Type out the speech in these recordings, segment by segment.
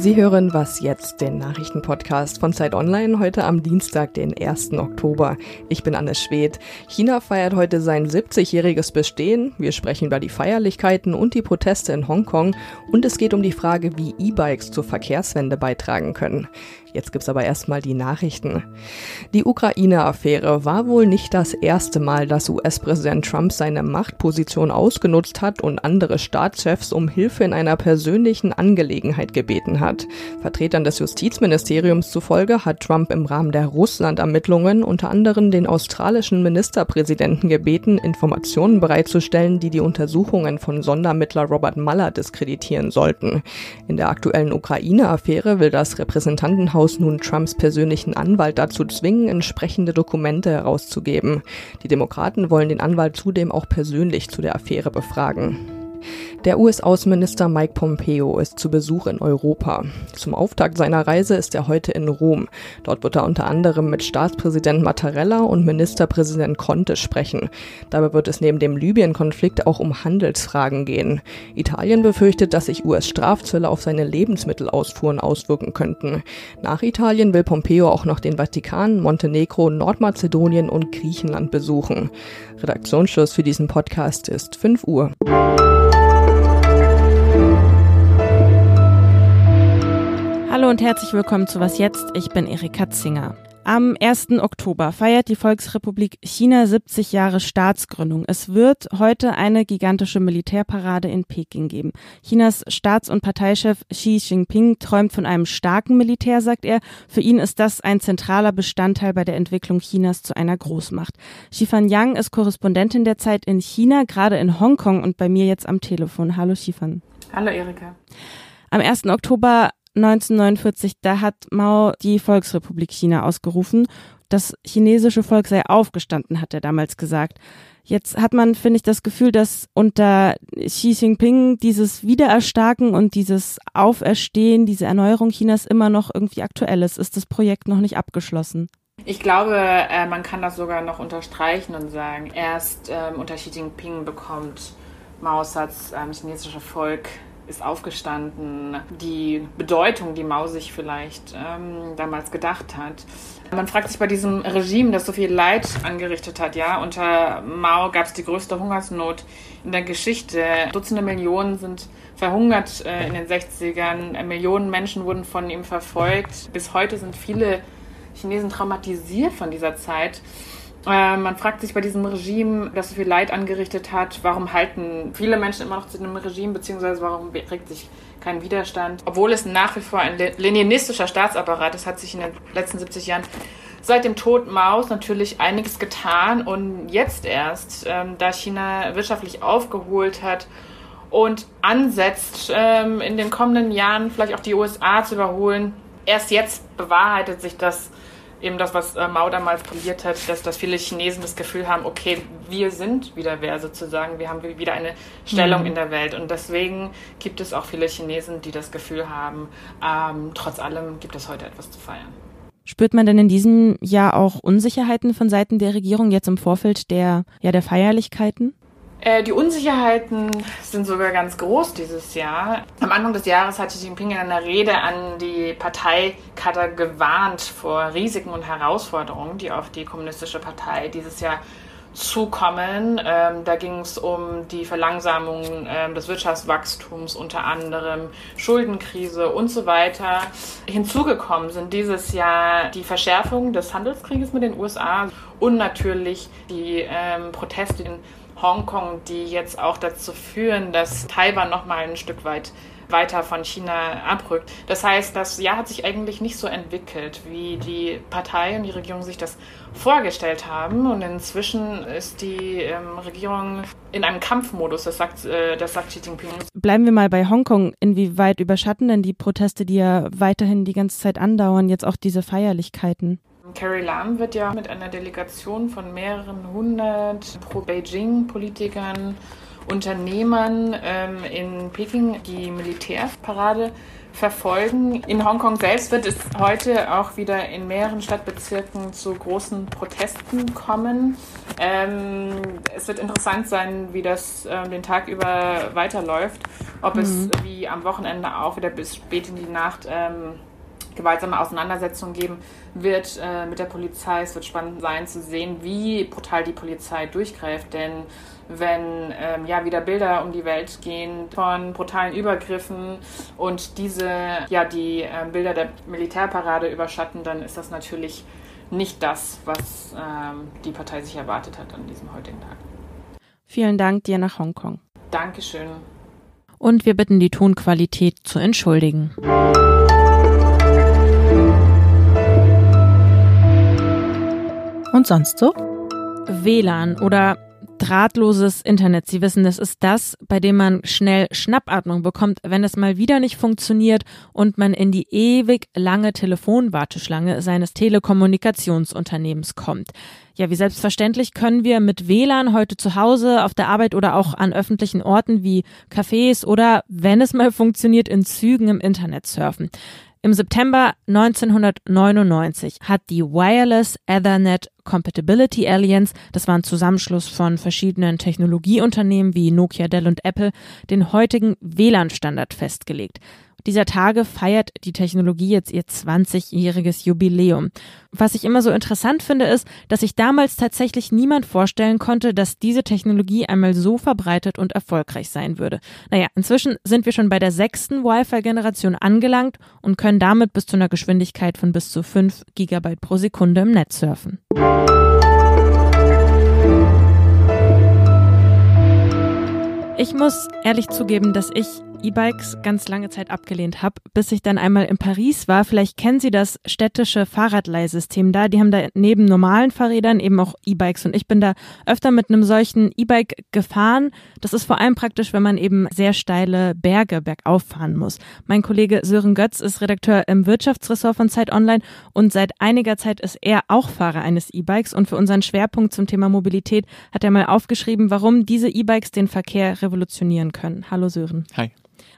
Sie hören Was jetzt, den Nachrichtenpodcast von Zeit Online, heute am Dienstag, den 1. Oktober. Ich bin Anne Schwedt. China feiert heute sein 70-jähriges Bestehen. Wir sprechen über die Feierlichkeiten und die Proteste in Hongkong und es geht um die Frage, wie E-Bikes zur Verkehrswende beitragen können. Jetzt gibt's aber erstmal die Nachrichten. Die Ukraine-Affäre war wohl nicht das erste Mal, dass US-Präsident Trump seine Machtposition ausgenutzt hat und andere Staatschefs um Hilfe in einer persönlichen Angelegenheit gebeten hat. Vertretern des Justizministeriums zufolge hat Trump im Rahmen der Russland-Ermittlungen unter anderem den australischen Ministerpräsidenten gebeten, Informationen bereitzustellen, die die Untersuchungen von Sondermittler Robert Mueller diskreditieren sollten. In der aktuellen Ukraine-Affäre will das Repräsentantenhaus Haus nun Trumps persönlichen Anwalt dazu zwingen, entsprechende Dokumente herauszugeben. Die Demokraten wollen den Anwalt zudem auch persönlich zu der Affäre befragen. Der US-Außenminister Mike Pompeo ist zu Besuch in Europa. Zum Auftakt seiner Reise ist er heute in Rom. Dort wird er unter anderem mit Staatspräsident Mattarella und Ministerpräsident Conte sprechen. Dabei wird es neben dem Libyen-Konflikt auch um Handelsfragen gehen. Italien befürchtet, dass sich US-Strafzölle auf seine Lebensmittelausfuhren auswirken könnten. Nach Italien will Pompeo auch noch den Vatikan, Montenegro, Nordmazedonien und Griechenland besuchen. Redaktionsschluss für diesen Podcast ist 5 Uhr. Hallo und herzlich willkommen zu Was jetzt? Ich bin Erika Zinger. Am 1. Oktober feiert die Volksrepublik China 70 Jahre Staatsgründung. Es wird heute eine gigantische Militärparade in Peking geben. Chinas Staats- und Parteichef Xi Jinping träumt von einem starken Militär, sagt er. Für ihn ist das ein zentraler Bestandteil bei der Entwicklung Chinas zu einer Großmacht. Xifan Yang ist Korrespondentin der Zeit in China, gerade in Hongkong und bei mir jetzt am Telefon. Hallo Xifan. Hallo Erika. Am 1. Oktober 1949, da hat Mao die Volksrepublik China ausgerufen. Das chinesische Volk sei aufgestanden, hat er damals gesagt. Jetzt hat man, finde ich, das Gefühl, dass unter Xi Jinping dieses Wiedererstarken und dieses Auferstehen, diese Erneuerung Chinas immer noch irgendwie aktuell ist. Ist das Projekt noch nicht abgeschlossen? Ich glaube, äh, man kann das sogar noch unterstreichen und sagen, erst ähm, unter Xi Jinping bekommt Maos das ähm, chinesische Volk ist aufgestanden, die Bedeutung, die Mao sich vielleicht ähm, damals gedacht hat. Man fragt sich bei diesem Regime, das so viel Leid angerichtet hat, ja, unter Mao gab es die größte Hungersnot in der Geschichte. Dutzende Millionen sind verhungert äh, in den 60ern. Millionen Menschen wurden von ihm verfolgt. Bis heute sind viele Chinesen traumatisiert von dieser Zeit. Äh, man fragt sich bei diesem Regime, das so viel Leid angerichtet hat, warum halten viele Menschen immer noch zu dem Regime, beziehungsweise warum regt sich kein Widerstand? Obwohl es nach wie vor ein leninistischer Staatsapparat ist, hat sich in den letzten 70 Jahren seit dem Tod Maos natürlich einiges getan und jetzt erst, ähm, da China wirtschaftlich aufgeholt hat und ansetzt, ähm, in den kommenden Jahren vielleicht auch die USA zu überholen, erst jetzt bewahrheitet sich das eben das, was äh, Mao damals probiert hat, dass, dass viele Chinesen das Gefühl haben, okay, wir sind wieder wer sozusagen, wir haben wieder eine Stellung mhm. in der Welt. Und deswegen gibt es auch viele Chinesen, die das Gefühl haben, ähm, trotz allem gibt es heute etwas zu feiern. Spürt man denn in diesem Jahr auch Unsicherheiten von Seiten der Regierung jetzt im Vorfeld der, ja, der Feierlichkeiten? Äh, die Unsicherheiten sind sogar ganz groß dieses Jahr. Am Anfang des Jahres hat Xi Jinping in einer Rede an die Parteikader gewarnt vor Risiken und Herausforderungen, die auf die Kommunistische Partei dieses Jahr zukommen. Ähm, da ging es um die Verlangsamung ähm, des Wirtschaftswachstums, unter anderem Schuldenkrise und so weiter. Hinzugekommen sind dieses Jahr die Verschärfung des Handelskrieges mit den USA und natürlich die ähm, Proteste in Hongkong, die jetzt auch dazu führen, dass Taiwan noch mal ein Stück weit weiter von China abrückt. Das heißt, das Jahr hat sich eigentlich nicht so entwickelt, wie die Partei und die Regierung sich das vorgestellt haben. Und inzwischen ist die ähm, Regierung in einem Kampfmodus, das sagt, äh, das sagt Xi Jinping. Bleiben wir mal bei Hongkong. Inwieweit überschatten denn die Proteste, die ja weiterhin die ganze Zeit andauern, jetzt auch diese Feierlichkeiten? Carrie Lam wird ja mit einer Delegation von mehreren hundert Pro-Beijing-Politikern Unternehmern ähm, in Peking die Militärparade verfolgen. In Hongkong selbst wird es heute auch wieder in mehreren Stadtbezirken zu großen Protesten kommen. Ähm, es wird interessant sein, wie das äh, den Tag über weiterläuft. Ob mhm. es wie am Wochenende auch wieder bis spät in die Nacht ähm, gewaltsame Auseinandersetzungen geben wird äh, mit der Polizei. Es wird spannend sein zu sehen, wie brutal die Polizei durchgreift, denn wenn ähm, ja wieder Bilder um die Welt gehen von brutalen Übergriffen und diese ja die äh, Bilder der Militärparade überschatten, dann ist das natürlich nicht das, was ähm, die Partei sich erwartet hat an diesem heutigen Tag. Vielen Dank dir nach Hongkong. Dankeschön. Und wir bitten die Tonqualität zu entschuldigen. Und sonst so? WLAN oder drahtloses Internet. Sie wissen, das ist das, bei dem man schnell Schnappatmung bekommt, wenn es mal wieder nicht funktioniert und man in die ewig lange Telefonwarteschlange seines Telekommunikationsunternehmens kommt. Ja, wie selbstverständlich können wir mit WLAN heute zu Hause, auf der Arbeit oder auch an öffentlichen Orten wie Cafés oder, wenn es mal funktioniert, in Zügen im Internet surfen. Im September 1999 hat die Wireless Ethernet Compatibility Alliance, das war ein Zusammenschluss von verschiedenen Technologieunternehmen wie Nokia, Dell und Apple, den heutigen WLAN-Standard festgelegt dieser Tage feiert die Technologie jetzt ihr 20-jähriges Jubiläum. Was ich immer so interessant finde, ist, dass sich damals tatsächlich niemand vorstellen konnte, dass diese Technologie einmal so verbreitet und erfolgreich sein würde. Naja, inzwischen sind wir schon bei der sechsten Wi-Fi-Generation angelangt und können damit bis zu einer Geschwindigkeit von bis zu 5 Gigabyte pro Sekunde im Netz surfen. Ich muss ehrlich zugeben, dass ich E-Bikes ganz lange Zeit abgelehnt habe, bis ich dann einmal in Paris war. Vielleicht kennen Sie das städtische Fahrradleihsystem da. Die haben da neben normalen Fahrrädern eben auch E-Bikes und ich bin da öfter mit einem solchen E-Bike gefahren. Das ist vor allem praktisch, wenn man eben sehr steile Berge bergauf fahren muss. Mein Kollege Sören Götz ist Redakteur im Wirtschaftsressort von Zeit Online und seit einiger Zeit ist er auch Fahrer eines E-Bikes und für unseren Schwerpunkt zum Thema Mobilität hat er mal aufgeschrieben, warum diese E-Bikes den Verkehr revolutionieren können. Hallo Sören. Hi.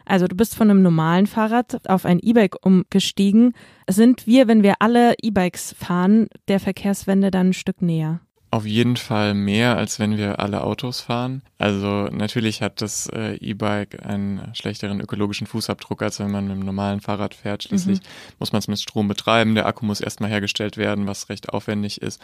Also du bist von einem normalen Fahrrad auf ein E-Bike umgestiegen. Sind wir, wenn wir alle E-Bikes fahren, der Verkehrswende dann ein Stück näher? Auf jeden Fall mehr, als wenn wir alle Autos fahren. Also natürlich hat das äh, E-Bike einen schlechteren ökologischen Fußabdruck, als wenn man mit einem normalen Fahrrad fährt. Schließlich mhm. muss man es mit Strom betreiben. Der Akku muss erstmal hergestellt werden, was recht aufwendig ist.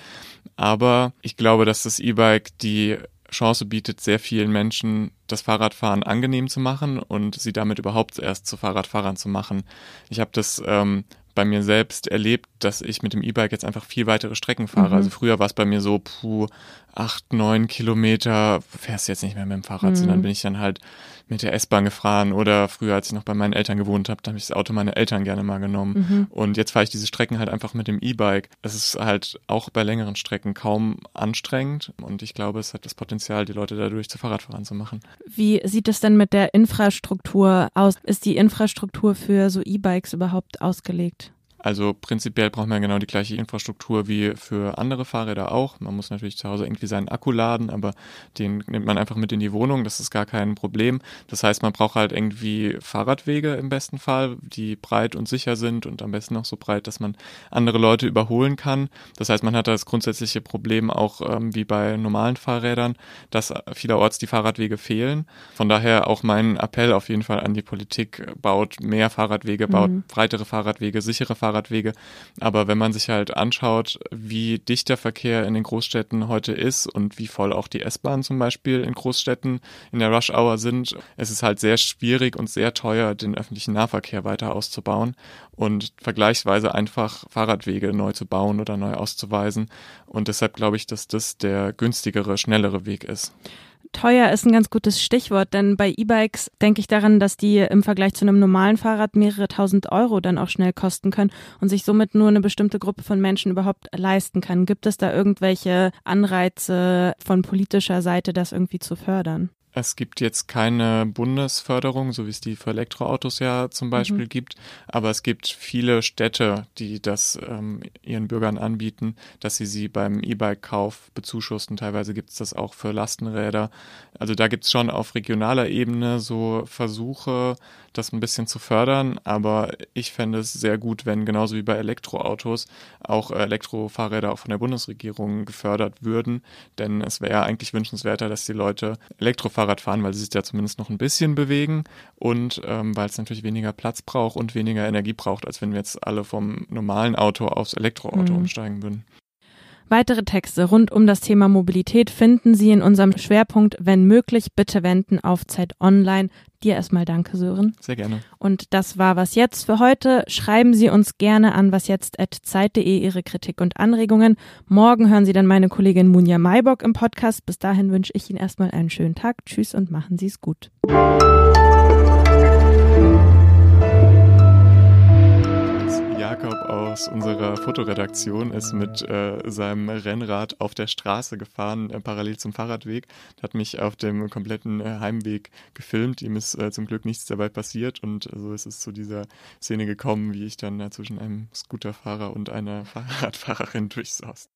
Aber ich glaube, dass das E-Bike die Chance bietet, sehr vielen Menschen das Fahrradfahren angenehm zu machen und sie damit überhaupt erst zu Fahrradfahrern zu machen. Ich habe das ähm, bei mir selbst erlebt, dass ich mit dem E-Bike jetzt einfach viel weitere Strecken fahre. Mhm. Also früher war es bei mir so, puh, acht, neun Kilometer fährst du jetzt nicht mehr mit dem Fahrrad, mhm. sondern bin ich dann halt mit der S-Bahn gefahren oder früher, als ich noch bei meinen Eltern gewohnt habe, da habe ich das Auto meiner Eltern gerne mal genommen. Mhm. Und jetzt fahre ich diese Strecken halt einfach mit dem E-Bike. Es ist halt auch bei längeren Strecken kaum anstrengend und ich glaube, es hat das Potenzial, die Leute dadurch zu Fahrradfahrern zu machen. Wie sieht es denn mit der Infrastruktur aus? Ist die Infrastruktur für so E-Bikes überhaupt ausgelegt? Also prinzipiell braucht man genau die gleiche Infrastruktur wie für andere Fahrräder auch. Man muss natürlich zu Hause irgendwie seinen Akku laden, aber den nimmt man einfach mit in die Wohnung. Das ist gar kein Problem. Das heißt, man braucht halt irgendwie Fahrradwege im besten Fall, die breit und sicher sind und am besten noch so breit, dass man andere Leute überholen kann. Das heißt, man hat das grundsätzliche Problem auch ähm, wie bei normalen Fahrrädern, dass vielerorts die Fahrradwege fehlen. Von daher auch mein Appell auf jeden Fall an die Politik, baut mehr Fahrradwege, baut mhm. breitere Fahrradwege, sichere Fahrradwege Fahrradwege. Aber wenn man sich halt anschaut, wie dicht der Verkehr in den Großstädten heute ist und wie voll auch die S-Bahnen zum Beispiel in Großstädten in der Rush Hour sind, es ist halt sehr schwierig und sehr teuer, den öffentlichen Nahverkehr weiter auszubauen und vergleichsweise einfach Fahrradwege neu zu bauen oder neu auszuweisen. Und deshalb glaube ich, dass das der günstigere, schnellere Weg ist. Teuer ist ein ganz gutes Stichwort, denn bei E-Bikes denke ich daran, dass die im Vergleich zu einem normalen Fahrrad mehrere tausend Euro dann auch schnell kosten können und sich somit nur eine bestimmte Gruppe von Menschen überhaupt leisten kann. Gibt es da irgendwelche Anreize von politischer Seite, das irgendwie zu fördern? Es gibt jetzt keine Bundesförderung, so wie es die für Elektroautos ja zum Beispiel mhm. gibt, aber es gibt viele Städte, die das ähm, ihren Bürgern anbieten, dass sie sie beim E-Bike-Kauf bezuschussen. Teilweise gibt es das auch für Lastenräder. Also da gibt es schon auf regionaler Ebene so Versuche, das ein bisschen zu fördern, aber ich fände es sehr gut, wenn genauso wie bei Elektroautos auch Elektrofahrräder auch von der Bundesregierung gefördert würden, denn es wäre eigentlich wünschenswerter, dass die Leute Elektrofahrrad fahren, weil sie sich ja zumindest noch ein bisschen bewegen und ähm, weil es natürlich weniger Platz braucht und weniger Energie braucht, als wenn wir jetzt alle vom normalen Auto aufs Elektroauto mhm. umsteigen würden. Weitere Texte rund um das Thema Mobilität finden Sie in unserem Schwerpunkt Wenn möglich, bitte wenden auf Zeit Online. Dir erstmal danke, Sören. Sehr gerne. Und das war was jetzt für heute. Schreiben Sie uns gerne an wasjetzt.zeit.de Ihre Kritik und Anregungen. Morgen hören Sie dann meine Kollegin Munja Maybock im Podcast. Bis dahin wünsche ich Ihnen erstmal einen schönen Tag. Tschüss und machen Sie es gut. Aus unserer Fotoredaktion ist mit äh, seinem Rennrad auf der Straße gefahren, äh, parallel zum Fahrradweg. Hat mich auf dem kompletten äh, Heimweg gefilmt. Ihm ist äh, zum Glück nichts dabei passiert und so ist es zu dieser Szene gekommen, wie ich dann zwischen einem Scooterfahrer und einer Fahrradfahrerin durchsaß.